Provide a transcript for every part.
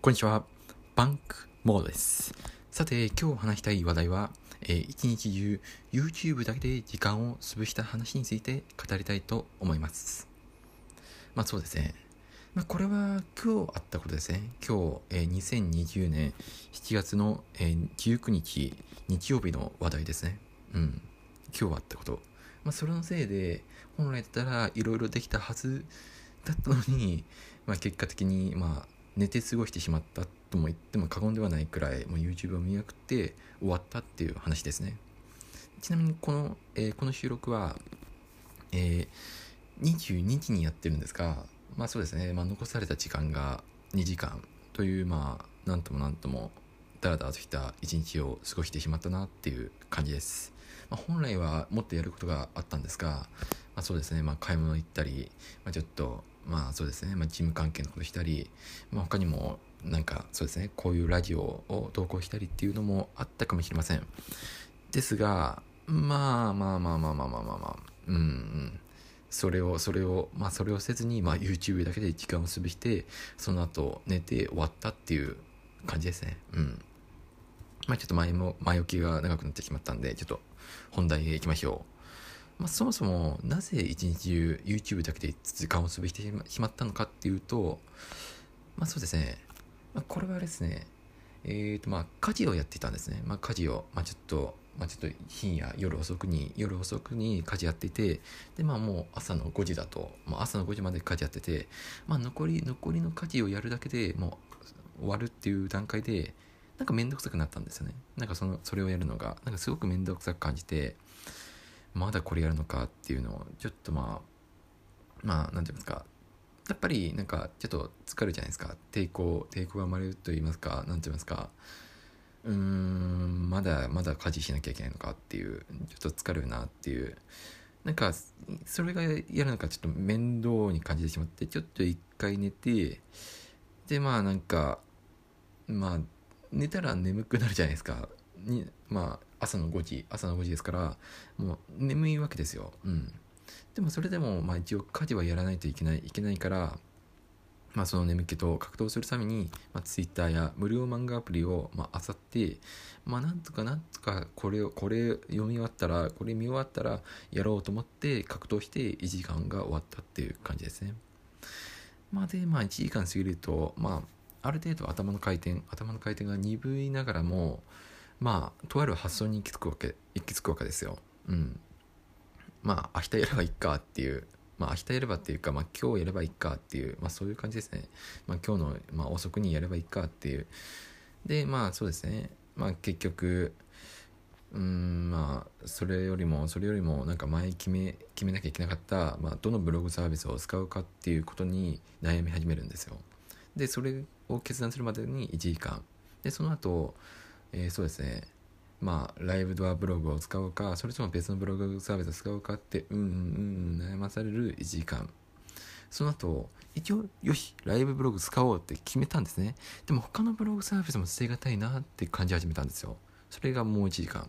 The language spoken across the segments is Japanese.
こんにちは。バンクモードです。さて、今日話したい話題は、えー一日中 YouTube だけで時間を潰した話について語りたいと思います。まあそうですね。まあこれは今日あったことですね。今日、えー2020年7月の、えー19日日曜日の話題ですね。うん。今日あったこと。まあそれのせいで、本来だったらいろいろできたはずだったのに、まあ結果的に、まあ寝て過ごしてしまったとも言っても過言ではないくらいもう YouTube を見まくて終わったっていう話ですね。ちなみにこの,、えーこの収録は、えー22時にやってるんですがまあそうですね、まあ、残された時間が2時間というまあなんともなんともだらだらとした一日を過ごしてしまったなっていう感じです、まあ、本来はもっとやることがあったんですが、まあ、そうですね、まあ、買い物行ったり、まあ、ちょっとまあそうですね、まあ、事務関係のことしたり、まあ、他にもなんかそうですね。こういうラジオを投稿したりっていうのもあったかもしれません。ですがまあまあまあまあまあまあまあまあうんうん。それをそれをまあそれをせずに、まあ、YouTube だけで時間を潰してその後寝て終わったっていう感じですね。うん。まあちょっと前も前置きが長くなってしまったんでちょっと本題へ行きましょう。まあ、そもそもなぜ一日中 YouTube だけで時間を潰してしまったのかっていうとまあそうですね、まあ、これはですねえーとまあ家事をやっていたんですね、まあ、家事を、まあ、ちょっとまあ、ちょっと深夜夜遅くに夜遅くに家事やっていてでまあもう朝の5時だと、まあ、朝の5時まで家事やってて、まあ、残り残りの家事をやるだけでもう終わるっていう段階でなんか面倒くさくなったんですよね。なんかそのそれをやるのがなんかすごく面倒くさく感じてまだこれやるのかっていうのをちょっとまあまあなんていうんですか。やっぱりなんかちょっと疲れるじゃないですか。抵抗抵抗が生まれると言いますか。なんて言いますか。うーんまだまだ家事しなきゃいけないのかっていうちょっと疲れるなっていう。なんかそれがやるのかちょっと面倒に感じてしまってちょっと一回寝てでまあなんかまあ寝たら眠くなるじゃないですか。にまあ朝の5時朝の5時ですからもう眠いわけですよ。うん。でもそれでもまあ一応家事はやらないといけないいけないからまあその眠気と格闘するために、まあ、Twitter や無料漫画アプリをまあ漁ってまあなんとかなんとかこれをこれ読み終わったらこれ見終わったらやろうと思って格闘して1時間が終わったっていう感じですね。まあでまあ1時間過ぎるとまあある程度頭の回転頭の回転が鈍いながらもまあとある発想に行き着くわけ行き着くわけですよ。うん。まあ明日やればいいかっていう。まあ明日やればっていうか、まあ、今日やればいいかっていう、まあ、そういう感じですね、まあ、今日の、まあ、遅くにやればいいかっていう。でまあそうですね。まあ結局うんまあそれよりもそれよりもなんか前決め決めなきゃいけなかった、まあ、どのブログサービスを使うかっていうことに悩み始めるんですよ。でそれを決断するまでに1時間。でその後、えーそうですね。まあライブドアブログを使うかそれとも別のブログサービスを使うかってうんうんうん悩まされる1時間。その後一応よしライブブログ使おうって決めたんですね。でも他のブログサービスも捨てがたいなって感じ始めたんですよ。それがもう1時間。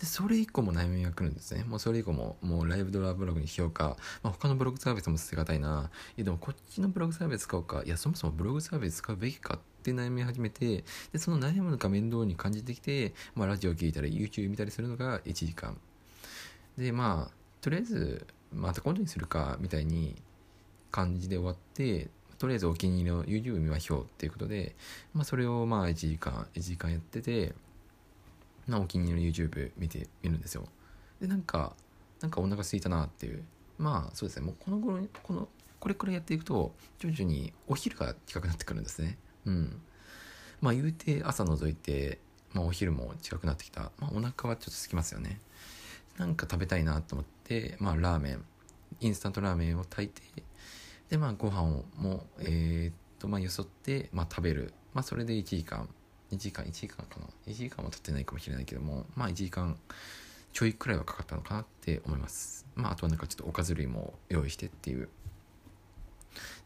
でそれ以降も悩みが来るんですね。もうそれ以降ももうライブドラブログにしようか、まあ、他のブログサービスも捨てがたいな。いやでもこっちのブログサービス使おうか。いやそもそもブログサービス使うべきかって悩み始めてでその悩むのが面倒に感じてきて、まあ、ラジオ聞いたり YouTube 見たりするのが1時間。でまあとりあえずまた今度にするかみたいに感じで終わってとりあえずお気に入りの YouTube 見ましょうっていうことで、まあ、それをまあ1時間1時間やってて、まあ、お気に入りの YouTube 見てみるんですよ。でなんかなんかお腹空いたなっていう。まあそうですね。もうこの頃このこれくらいやっていくと徐々にお昼が近くなってくるんですね。うん。まあ言うて朝覗いて、まあ、お昼も近くなってきた、まあ、お腹はちょっと空きますよね。なんか食べたいなと思ってまあラーメン。インスタントラーメンを炊いてでまあご飯をもうえー、っとまあよそって、まあ、食べる。まあそれで1時間2時間1時間かな。1時間は経ってないかもしれないけどもまあ1時間ちょいくらいはかかったのかなって思います。まああとはなんかちょっとおかず類も用意してっていう。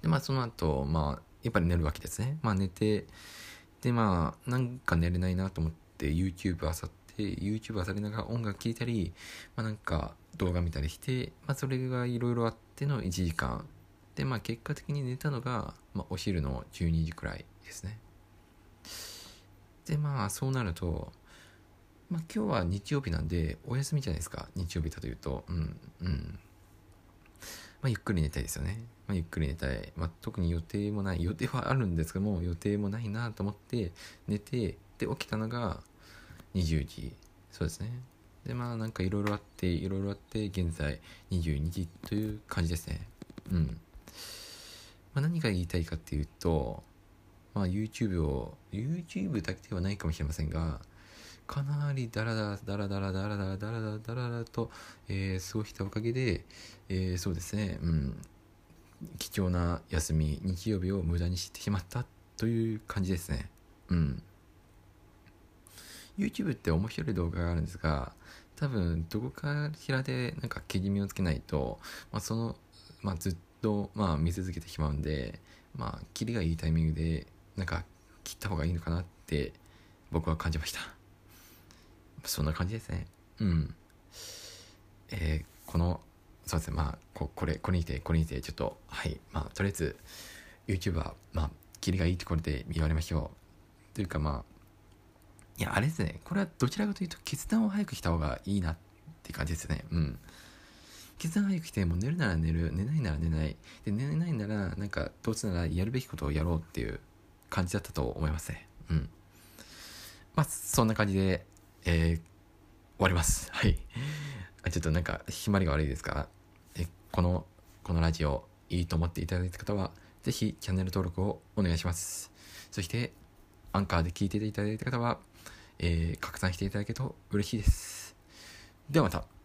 でまあその後まあやっぱり寝るわけですねまあ寝てでまあなんか寝れないなと思って YouTube あさって YouTube あさりながら音楽聴いたり、まあ、なんか動画見たりして、まあ、それがいろいろあっての1時間でまあ結果的に寝たのがまあ、お昼の12時くらいですね。で、まあ、そうなると、まあ、今日は日曜日なんで、お休みじゃないですか。日曜日だというと。うん、うん。まあ、ゆっくり寝たいですよね。まあ、ゆっくり寝たい。まあ、特に予定もない。予定はあるんですけども、予定もないなと思って寝て、で、起きたのが20時。そうですね。で、まあ、なんかいろいろあって、いろいろあって、現在22時という感じですね。うん。まあ、何が言いたいかっていうと、まあ、YouTube を、YouTube だけではないかもしれませんが、かなりダラダラダラダラダラダラダラダラダラと、えー、過ごしたおかげで、えー、そうですね、うん、貴重な休み、日曜日を無駄にしてしまったという感じですね。うん。YouTube って面白い動画があるんですが、多分どこかしらでなんかけじめをつけないと、まあ、その、まあ、ずっと、まあ、見続けてしまうんで、まあ、キリがいいタイミングでなんか切った方がいいのかなって僕は感じました。そんな感じですね。うん。えー、この、そうですね、まあ、ここれ、これにて、これにて、ちょっと、はい、まあ、とりあえず、YouTuber、まあ、キリがいいところで見られましょう。というか、まあ、いや、あれですね、これはどちらかというと、決断を早くした方がいいなって感じですね。うん。決断早くして、もう寝るなら寝る、寝ないなら寝ない。で、寝ないなら、なんか、どうせならやるべきことをやろうっていう感じだったと思いますね。うん。まあ、そんな感じで、えー、終わります。はい。ちょっとなんか、ひまりが悪いですが、えこの、このラジオ、いいと思っていただいた方は、ぜひチャンネル登録をお願いします。そして、アンカーで聞いていただいた方は、えー、拡散していただけると嬉しいです。ではまた。